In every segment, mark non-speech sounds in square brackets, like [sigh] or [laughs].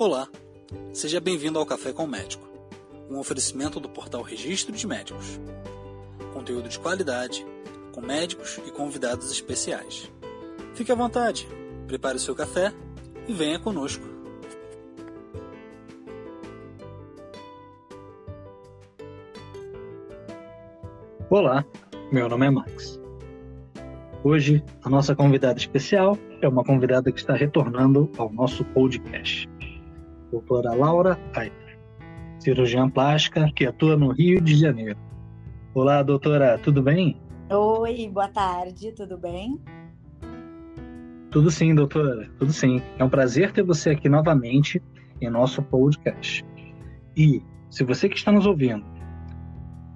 Olá, seja bem-vindo ao Café com o Médico, um oferecimento do portal Registro de Médicos. Conteúdo de qualidade, com médicos e convidados especiais. Fique à vontade, prepare o seu café e venha conosco. Olá, meu nome é Max. Hoje, a nossa convidada especial é uma convidada que está retornando ao nosso podcast doutora Laura Aiter, cirurgiã plástica que atua no Rio de Janeiro. Olá, doutora, tudo bem? Oi, boa tarde, tudo bem? Tudo sim, doutora, tudo sim. É um prazer ter você aqui novamente em nosso podcast. E, se você que está nos ouvindo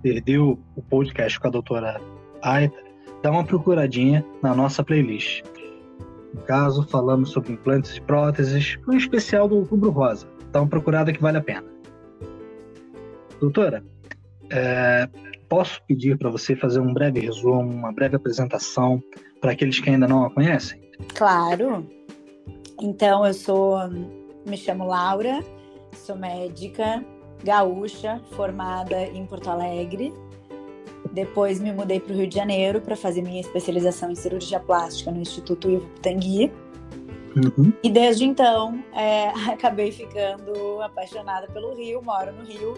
perdeu o podcast com a doutora Aita, dá uma procuradinha na nossa playlist. No caso, falamos sobre implantes e próteses, um especial do Outubro Rosa. Dá uma procurada que vale a pena. Doutora, é, posso pedir para você fazer um breve resumo, uma breve apresentação para aqueles que ainda não a conhecem? Claro. Então, eu sou, me chamo Laura, sou médica gaúcha, formada em Porto Alegre. Depois me mudei para o Rio de Janeiro para fazer minha especialização em cirurgia plástica no Instituto Ivo Pitangui. Uhum. E desde então é, [laughs] acabei ficando apaixonada pelo Rio, moro no Rio,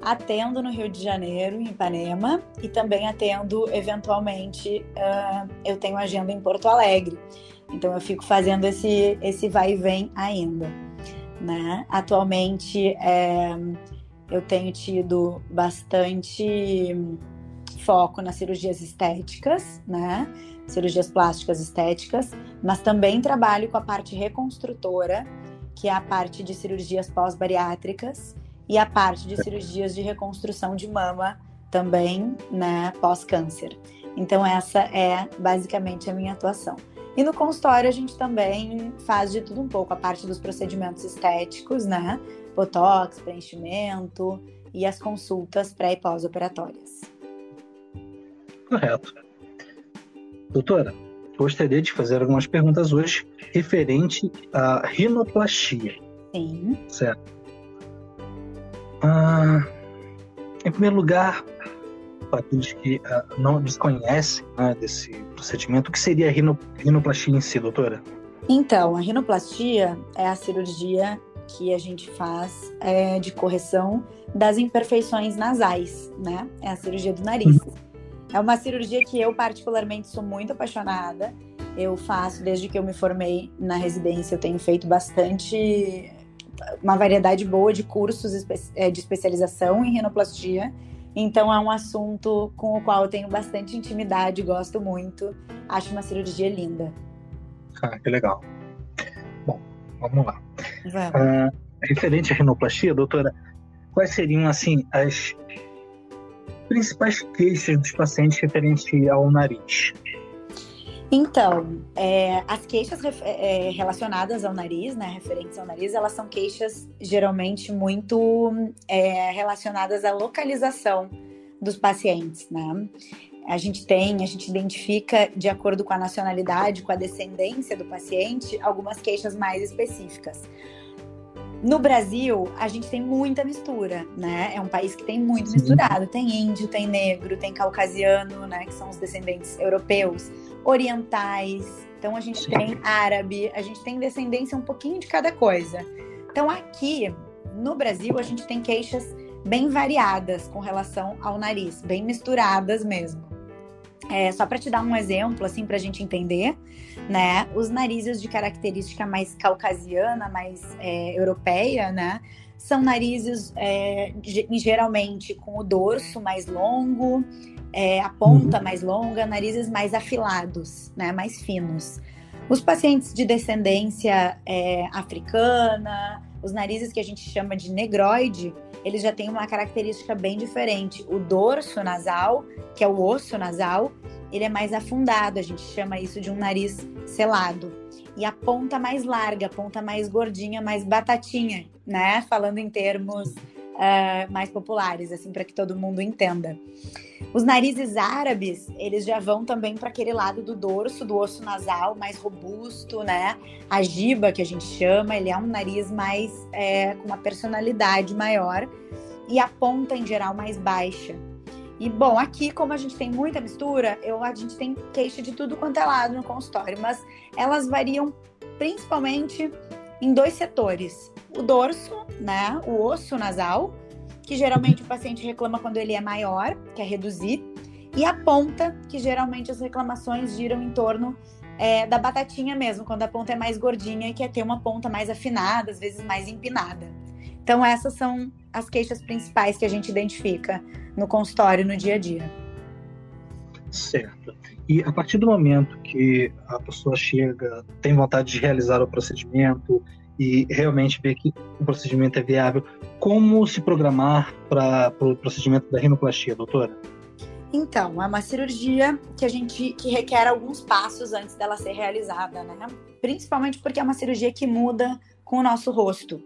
atendo no Rio de Janeiro, em Ipanema, e também atendo eventualmente, uh, eu tenho agenda em Porto Alegre. Então eu fico fazendo esse, esse vai e vem ainda. Né? Atualmente é, eu tenho tido bastante foco nas cirurgias estéticas, né? Cirurgias plásticas estéticas, mas também trabalho com a parte reconstrutora, que é a parte de cirurgias pós-bariátricas e a parte de cirurgias de reconstrução de mama também, né, pós-câncer. Então essa é basicamente a minha atuação. E no consultório a gente também faz de tudo um pouco, a parte dos procedimentos estéticos, né? Botox, preenchimento e as consultas pré e pós-operatórias. Correto. Doutora, gostaria de fazer algumas perguntas hoje referente à rinoplastia. Sim. Certo. Ah, em primeiro lugar, para aqueles que ah, não desconhecem né, desse procedimento, o que seria a rinoplastia em si, doutora? Então, a rinoplastia é a cirurgia que a gente faz é, de correção das imperfeições nasais, né? É a cirurgia do nariz. Uhum. É uma cirurgia que eu particularmente sou muito apaixonada. Eu faço desde que eu me formei na residência, eu tenho feito bastante uma variedade boa de cursos é, de especialização em rinoplastia. Então é um assunto com o qual eu tenho bastante intimidade, gosto muito. Acho uma cirurgia linda. Ah, que legal. Bom, vamos lá. Vamos. Ah, referente à rinoplastia, doutora, quais seriam assim as principais queixas dos pacientes referente ao nariz? Então, é, as queixas é, relacionadas ao nariz, né, referentes ao nariz, elas são queixas geralmente muito é, relacionadas à localização dos pacientes, né? A gente tem, a gente identifica, de acordo com a nacionalidade, com a descendência do paciente, algumas queixas mais específicas. No Brasil, a gente tem muita mistura, né? É um país que tem muito Sim. misturado. Tem índio, tem negro, tem caucasiano, né? Que são os descendentes europeus, orientais. Então a gente Sim. tem árabe, a gente tem descendência um pouquinho de cada coisa. Então aqui no Brasil a gente tem queixas bem variadas com relação ao nariz, bem misturadas mesmo. É, só para te dar um exemplo, assim, para a gente entender, né? Os narizes de característica mais caucasiana, mais é, europeia, né? São narizes é, geralmente com o dorso mais longo, é, a ponta uhum. mais longa, narizes mais afilados, né? Mais finos. Os pacientes de descendência é, africana, os narizes que a gente chama de negroide, eles já têm uma característica bem diferente. O dorso nasal, que é o osso nasal, ele é mais afundado, a gente chama isso de um nariz selado. E a ponta mais larga, a ponta mais gordinha, mais batatinha, né? Falando em termos uh, mais populares, assim, para que todo mundo entenda. Os narizes árabes, eles já vão também para aquele lado do dorso, do osso nasal, mais robusto, né? A giba, que a gente chama, ele é um nariz mais é, com uma personalidade maior e a ponta em geral mais baixa. E bom, aqui, como a gente tem muita mistura, eu, a gente tem queixa de tudo quanto é lado no consultório, mas elas variam principalmente em dois setores: o dorso, né? O osso nasal que geralmente o paciente reclama quando ele é maior, que é reduzir, e a ponta, que geralmente as reclamações giram em torno é, da batatinha mesmo, quando a ponta é mais gordinha e quer ter uma ponta mais afinada, às vezes mais empinada. Então, essas são as queixas principais que a gente identifica no consultório no dia a dia. Certo. E a partir do momento que a pessoa chega, tem vontade de realizar o procedimento, e realmente ver que o procedimento é viável. Como se programar para o pro procedimento da rinoplastia, doutora? Então, é uma cirurgia que a gente que requer alguns passos antes dela ser realizada, né? Principalmente porque é uma cirurgia que muda com o nosso rosto.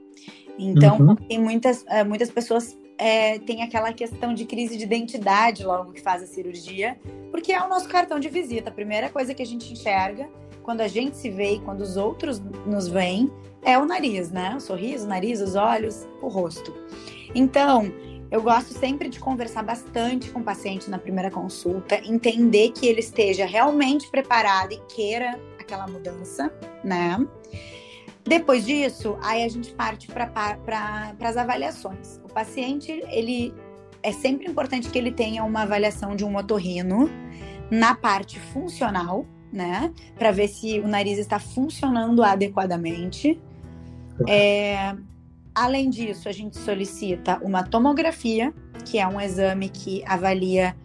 Então, uhum. tem muitas, eh, muitas pessoas é, têm aquela questão de crise de identidade logo que faz a cirurgia, porque é o nosso cartão de visita. A primeira coisa que a gente enxerga quando a gente se vê e quando os outros nos veem é o nariz, né? O sorriso, o nariz, os olhos, o rosto. Então, eu gosto sempre de conversar bastante com o paciente na primeira consulta, entender que ele esteja realmente preparado e queira aquela mudança, né? Depois disso, aí a gente parte para pra, as avaliações. O paciente, ele é sempre importante que ele tenha uma avaliação de um otorrino na parte funcional, né? Para ver se o nariz está funcionando adequadamente. É, além disso, a gente solicita uma tomografia, que é um exame que avalia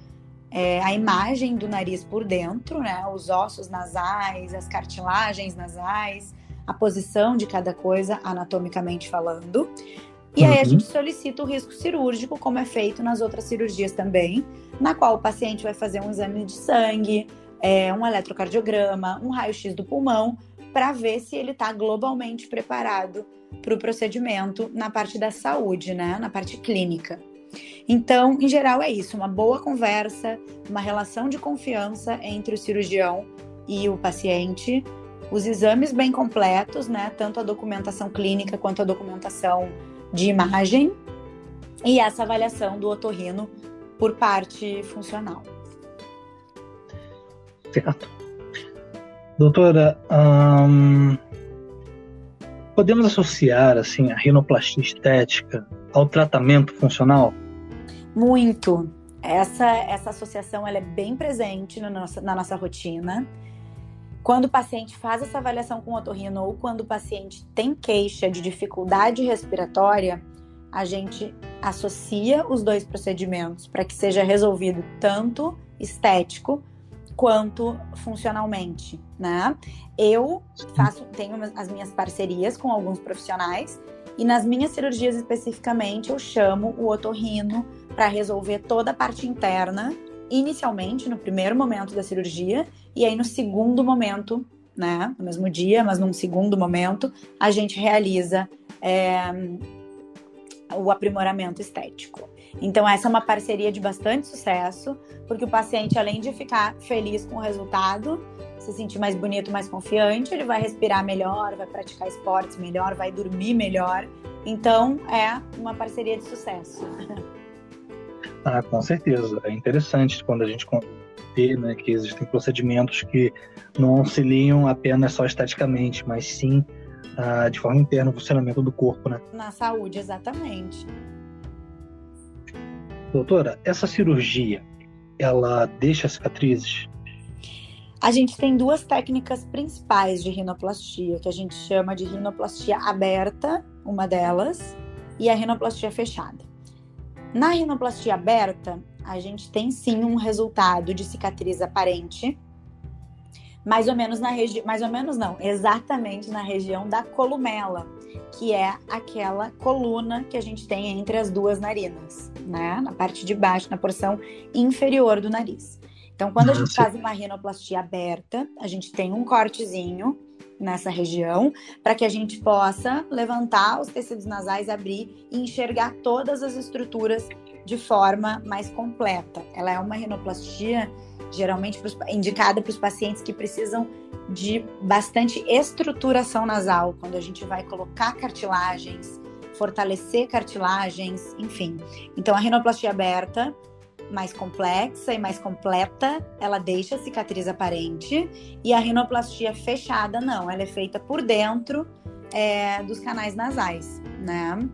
é, a imagem do nariz por dentro, né? Os ossos nasais, as cartilagens nasais, a posição de cada coisa anatomicamente falando. E aí a uhum. gente solicita o risco cirúrgico, como é feito nas outras cirurgias também, na qual o paciente vai fazer um exame de sangue, é, um eletrocardiograma, um raio-x do pulmão, para ver se ele está globalmente preparado para o procedimento na parte da saúde, né? Na parte clínica. Então, em geral, é isso: uma boa conversa, uma relação de confiança entre o cirurgião e o paciente, os exames bem completos, né? Tanto a documentação clínica quanto a documentação de imagem, e essa avaliação do otorrino por parte funcional. Certo. Doutora, podemos associar assim a rinoplastia estética ao tratamento funcional? Muito. Essa, essa associação ela é bem presente no nosso, na nossa rotina. Quando o paciente faz essa avaliação com otorrino ou quando o paciente tem queixa de dificuldade respiratória, a gente associa os dois procedimentos para que seja resolvido tanto estético quanto funcionalmente, né? Eu faço, tenho as minhas parcerias com alguns profissionais e nas minhas cirurgias especificamente eu chamo o otorrino para resolver toda a parte interna, inicialmente no primeiro momento da cirurgia e aí no segundo momento, né, no mesmo dia, mas num segundo momento, a gente realiza é, o aprimoramento estético. Então, essa é uma parceria de bastante sucesso, porque o paciente, além de ficar feliz com o resultado, se sentir mais bonito, mais confiante, ele vai respirar melhor, vai praticar esportes melhor, vai dormir melhor. Então, é uma parceria de sucesso. Ah, com certeza. É interessante quando a gente né, que existem procedimentos que não auxiliam apenas só esteticamente, mas sim ah, de forma interna o funcionamento do corpo, né? Na saúde, exatamente. Doutora, essa cirurgia, ela deixa cicatrizes? A gente tem duas técnicas principais de rinoplastia, que a gente chama de rinoplastia aberta, uma delas, e a rinoplastia fechada. Na rinoplastia aberta, a gente tem sim um resultado de cicatriz aparente, mais ou menos na região, mais ou menos não, exatamente na região da columela, que é aquela coluna que a gente tem entre as duas narinas, né? Na parte de baixo, na porção inferior do nariz. Então, quando a gente faz uma rinoplastia aberta, a gente tem um cortezinho nessa região para que a gente possa levantar os tecidos nasais, abrir e enxergar todas as estruturas de forma mais completa. Ela é uma rinoplastia geralmente pros, indicada para os pacientes que precisam de bastante estruturação nasal, quando a gente vai colocar cartilagens, fortalecer cartilagens, enfim. Então a rinoplastia aberta mais complexa e mais completa, ela deixa a cicatriz aparente. E a rinoplastia fechada, não, ela é feita por dentro é, dos canais nasais, né?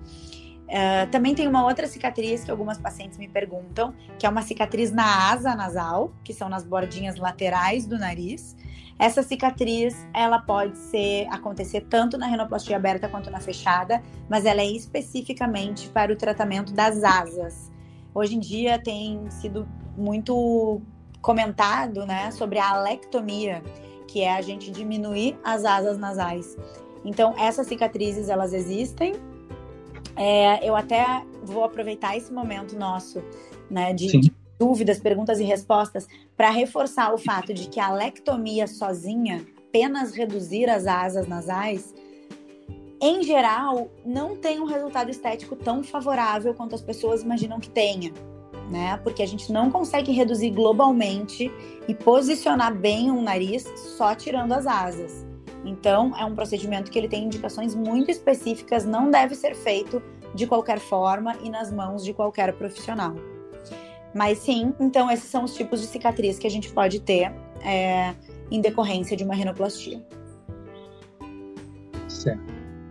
Uh, também tem uma outra cicatriz que algumas pacientes me perguntam, que é uma cicatriz na asa nasal, que são nas bordinhas laterais do nariz. Essa cicatriz, ela pode ser acontecer tanto na rinoplastia aberta quanto na fechada, mas ela é especificamente para o tratamento das asas. Hoje em dia tem sido muito comentado, né, sobre a alectomia, que é a gente diminuir as asas nasais. Então, essas cicatrizes, elas existem, é, eu até vou aproveitar esse momento nosso, né, de, de dúvidas, perguntas e respostas, para reforçar o fato de que a lectomia sozinha, apenas reduzir as asas nasais, em geral, não tem um resultado estético tão favorável quanto as pessoas imaginam que tenha. Né? Porque a gente não consegue reduzir globalmente e posicionar bem um nariz só tirando as asas. Então, é um procedimento que ele tem indicações muito específicas, não deve ser feito de qualquer forma e nas mãos de qualquer profissional. Mas sim, então esses são os tipos de cicatriz que a gente pode ter é, em decorrência de uma rinoplastia. Certo.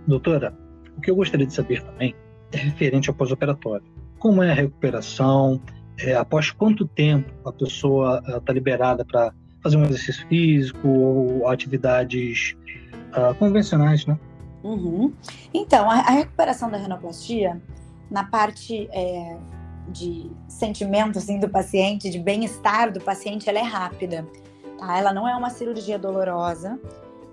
Doutora, o que eu gostaria de saber também é referente ao pós-operatório. Como é a recuperação? É, após quanto tempo a pessoa está liberada para fazer um exercício físico ou atividades uh, convencionais, né? Uhum. Então, a, a, recuperação da renoplastia, na parte é, de sentimento assim, do paciente, de bem-estar do paciente, ela é rápida. Tá? Ela não é uma cirurgia dolorosa.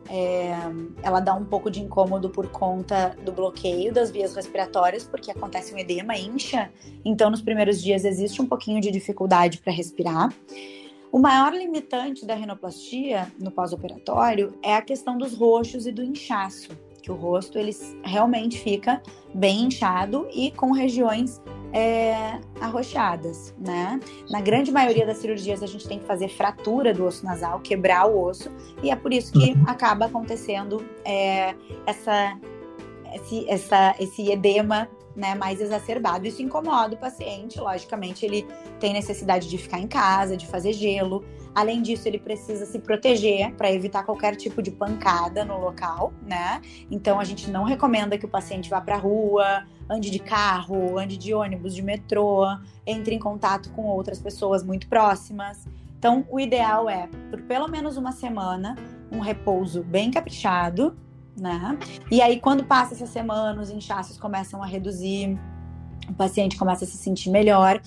É, ela dá um pouco de incômodo por conta do bloqueio das vias respiratórias, porque acontece um edema, incha. Então, nos primeiros dias existe um pouquinho de dificuldade para respirar. O maior limitante da rinoplastia no pós-operatório é a questão dos roxos e do inchaço, que o rosto ele realmente fica bem inchado e com regiões é, arroxeadas, né? Na grande maioria das cirurgias a gente tem que fazer fratura do osso nasal, quebrar o osso, e é por isso que uhum. acaba acontecendo é, essa, esse, essa, esse edema né, mais exacerbado. Isso incomoda o paciente, logicamente, ele tem necessidade de ficar em casa, de fazer gelo. Além disso, ele precisa se proteger para evitar qualquer tipo de pancada no local, né? Então a gente não recomenda que o paciente vá para rua, ande de carro, ande de ônibus, de metrô, entre em contato com outras pessoas muito próximas. Então, o ideal é, por pelo menos uma semana, um repouso bem caprichado, né? E aí, quando passa essa semana, os inchaços começam a reduzir, o paciente começa a se sentir melhor.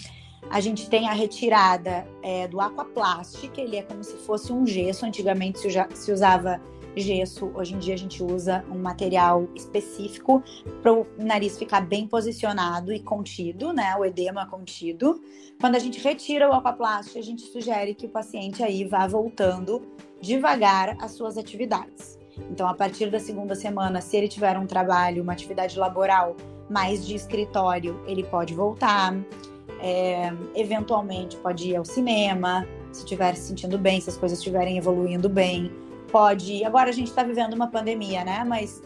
A gente tem a retirada é, do aquaplast, ele é como se fosse um gesso. Antigamente se usava gesso, hoje em dia a gente usa um material específico para o nariz ficar bem posicionado e contido, né? O edema contido. Quando a gente retira o aquaplast, a gente sugere que o paciente aí vá voltando devagar às suas atividades. Então, a partir da segunda semana, se ele tiver um trabalho, uma atividade laboral mais de escritório, ele pode voltar. É, eventualmente, pode ir ao cinema, se estiver se sentindo bem, se as coisas estiverem evoluindo bem. Pode ir. Agora, a gente está vivendo uma pandemia, né? Mas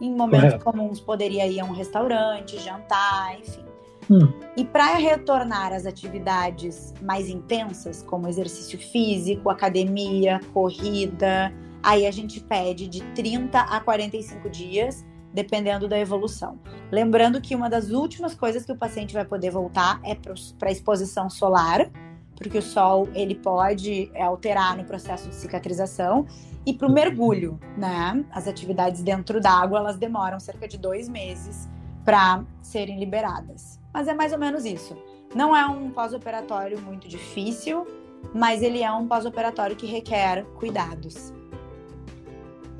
em momentos Correto. comuns, poderia ir a um restaurante, jantar, enfim. Hum. E para retornar às atividades mais intensas, como exercício físico, academia, corrida, Aí a gente pede de 30 a 45 dias, dependendo da evolução. Lembrando que uma das últimas coisas que o paciente vai poder voltar é para a exposição solar, porque o sol ele pode é, alterar no processo de cicatrização e para o mergulho, né? As atividades dentro d'água elas demoram cerca de dois meses para serem liberadas. Mas é mais ou menos isso. Não é um pós-operatório muito difícil, mas ele é um pós-operatório que requer cuidados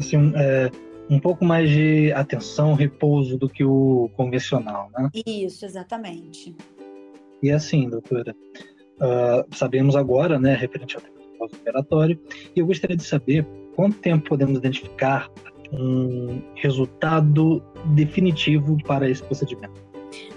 assim, é, um pouco mais de atenção, repouso do que o convencional, né? Isso, exatamente. E assim, doutora, uh, sabemos agora, né, referente ao pós-operatório, e eu gostaria de saber quanto tempo podemos identificar um resultado definitivo para esse procedimento.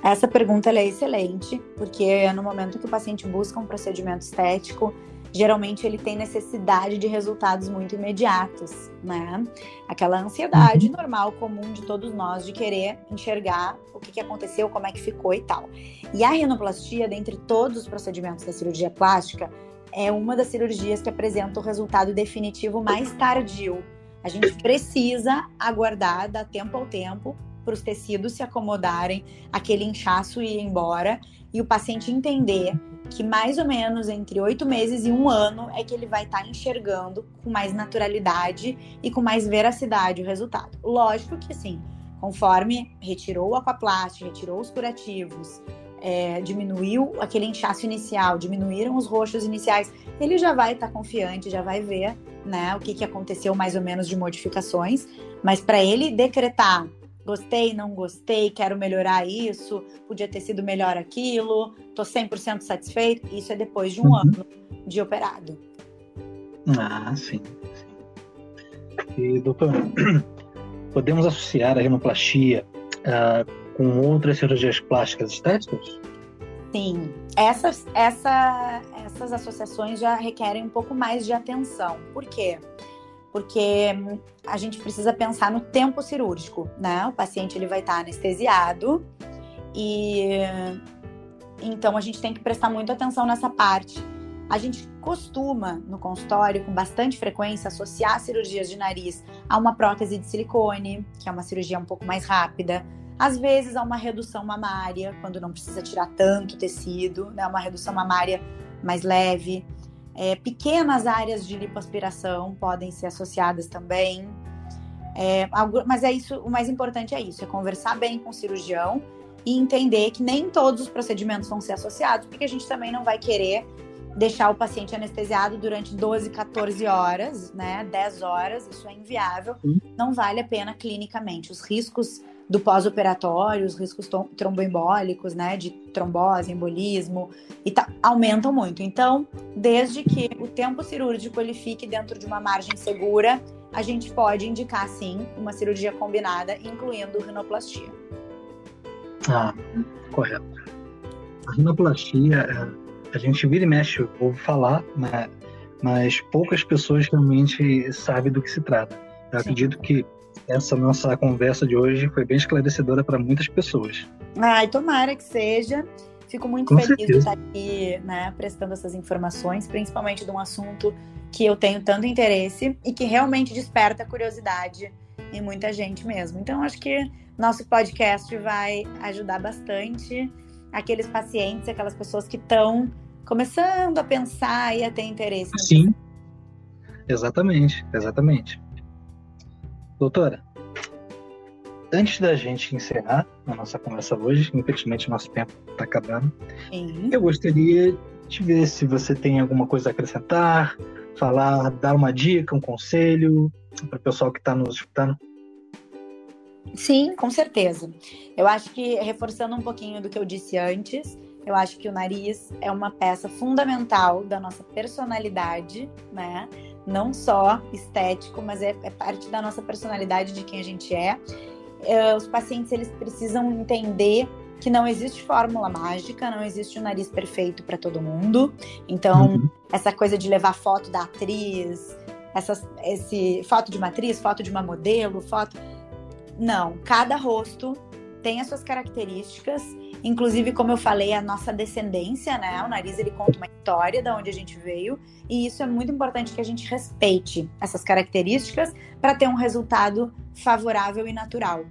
Essa pergunta é excelente, porque é no momento que o paciente busca um procedimento estético, geralmente ele tem necessidade de resultados muito imediatos, né? Aquela ansiedade uhum. normal, comum de todos nós, de querer enxergar o que, que aconteceu, como é que ficou e tal. E a rinoplastia, dentre todos os procedimentos da cirurgia plástica, é uma das cirurgias que apresenta o resultado definitivo mais tardio. A gente precisa aguardar, dar tempo ao tempo, para os tecidos se acomodarem, aquele inchaço ir embora e o paciente entender que mais ou menos entre oito meses e um ano é que ele vai estar tá enxergando com mais naturalidade e com mais veracidade o resultado. Lógico que sim, conforme retirou o aquaplast, retirou os curativos, é, diminuiu aquele inchaço inicial, diminuíram os roxos iniciais, ele já vai estar tá confiante, já vai ver né, o que, que aconteceu mais ou menos de modificações, mas para ele decretar gostei, não gostei, quero melhorar isso, podia ter sido melhor aquilo, tô 100% satisfeito, isso é depois de um uhum. ano de operado. Ah, sim. E, doutor, [clears throat] podemos associar a rinoplastia uh, com outras cirurgias plásticas estéticas? Sim, essas, essa, essas associações já requerem um pouco mais de atenção. Por quê? porque a gente precisa pensar no tempo cirúrgico, né? O paciente ele vai estar anestesiado e então a gente tem que prestar muita atenção nessa parte. A gente costuma no consultório com bastante frequência associar cirurgias de nariz a uma prótese de silicone, que é uma cirurgia um pouco mais rápida, às vezes a uma redução mamária, quando não precisa tirar tanto tecido, né? Uma redução mamária mais leve. É, pequenas áreas de lipoaspiração podem ser associadas também. É, mas é isso, o mais importante é isso, é conversar bem com o cirurgião e entender que nem todos os procedimentos vão ser associados, porque a gente também não vai querer deixar o paciente anestesiado durante 12, 14 horas, né? 10 horas, isso é inviável. Não vale a pena clinicamente. Os riscos do pós-operatório, os riscos tromboembólicos, né, de trombose, embolismo, e tá, aumentam muito. Então, desde que o tempo cirúrgico ele fique dentro de uma margem segura, a gente pode indicar sim uma cirurgia combinada, incluindo rinoplastia. Ah, correto. A rinoplastia, é, a gente vira e mexe, ouve falar, né, mas poucas pessoas realmente sabem do que se trata. Eu sim. acredito que essa nossa conversa de hoje foi bem esclarecedora para muitas pessoas. Ai, tomara que seja. Fico muito Com feliz certeza. de estar aqui, né, prestando essas informações, principalmente de um assunto que eu tenho tanto interesse e que realmente desperta curiosidade em muita gente mesmo. Então, acho que nosso podcast vai ajudar bastante aqueles pacientes, aquelas pessoas que estão começando a pensar e a ter interesse. Sim, exatamente, exatamente. Doutora, antes da gente encerrar a nossa conversa hoje, infelizmente nosso tempo está acabando, Sim. eu gostaria de ver se você tem alguma coisa a acrescentar, falar, dar uma dica, um conselho para o pessoal que está nos escutando. Sim, com certeza. Eu acho que, reforçando um pouquinho do que eu disse antes, eu acho que o nariz é uma peça fundamental da nossa personalidade, né? Não só estético, mas é, é parte da nossa personalidade de quem a gente é. é. Os pacientes eles precisam entender que não existe fórmula mágica, não existe um nariz perfeito para todo mundo. Então, uhum. essa coisa de levar foto da atriz, essas, esse foto de uma atriz, foto de uma modelo, foto. Não, cada rosto tem as suas características Inclusive, como eu falei, a nossa descendência, né? O nariz ele conta uma história da onde a gente veio, e isso é muito importante que a gente respeite essas características para ter um resultado favorável e natural.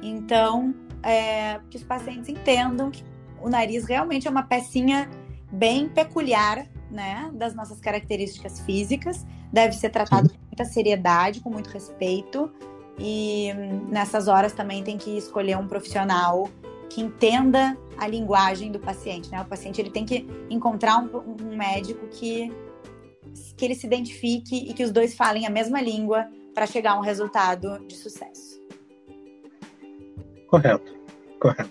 Então, é, que os pacientes entendam que o nariz realmente é uma pecinha bem peculiar, né, das nossas características físicas, deve ser tratado Sim. com muita seriedade, com muito respeito, e nessas horas também tem que escolher um profissional que entenda a linguagem do paciente, né? O paciente ele tem que encontrar um, um médico que que ele se identifique e que os dois falem a mesma língua para chegar a um resultado de sucesso. Correto, correto.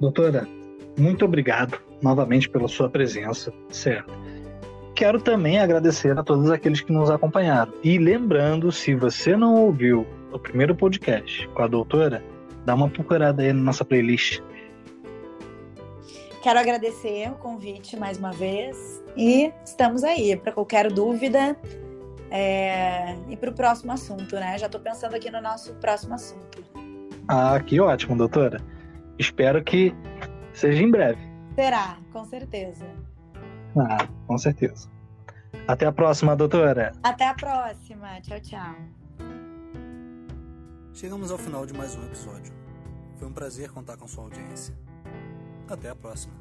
Doutora, muito obrigado novamente pela sua presença, certo? Quero também agradecer a todos aqueles que nos acompanharam. E lembrando, se você não ouviu o primeiro podcast com a doutora, Dá uma procurada aí na nossa playlist. Quero agradecer o convite mais uma vez e estamos aí para qualquer dúvida é... e para o próximo assunto, né? Já estou pensando aqui no nosso próximo assunto. Ah, que ótimo, doutora. Espero que seja em breve. Será, com certeza. Ah, com certeza. Até a próxima, doutora. Até a próxima. Tchau, tchau. Chegamos ao final de mais um episódio. Foi um prazer contar com sua audiência. Até a próxima.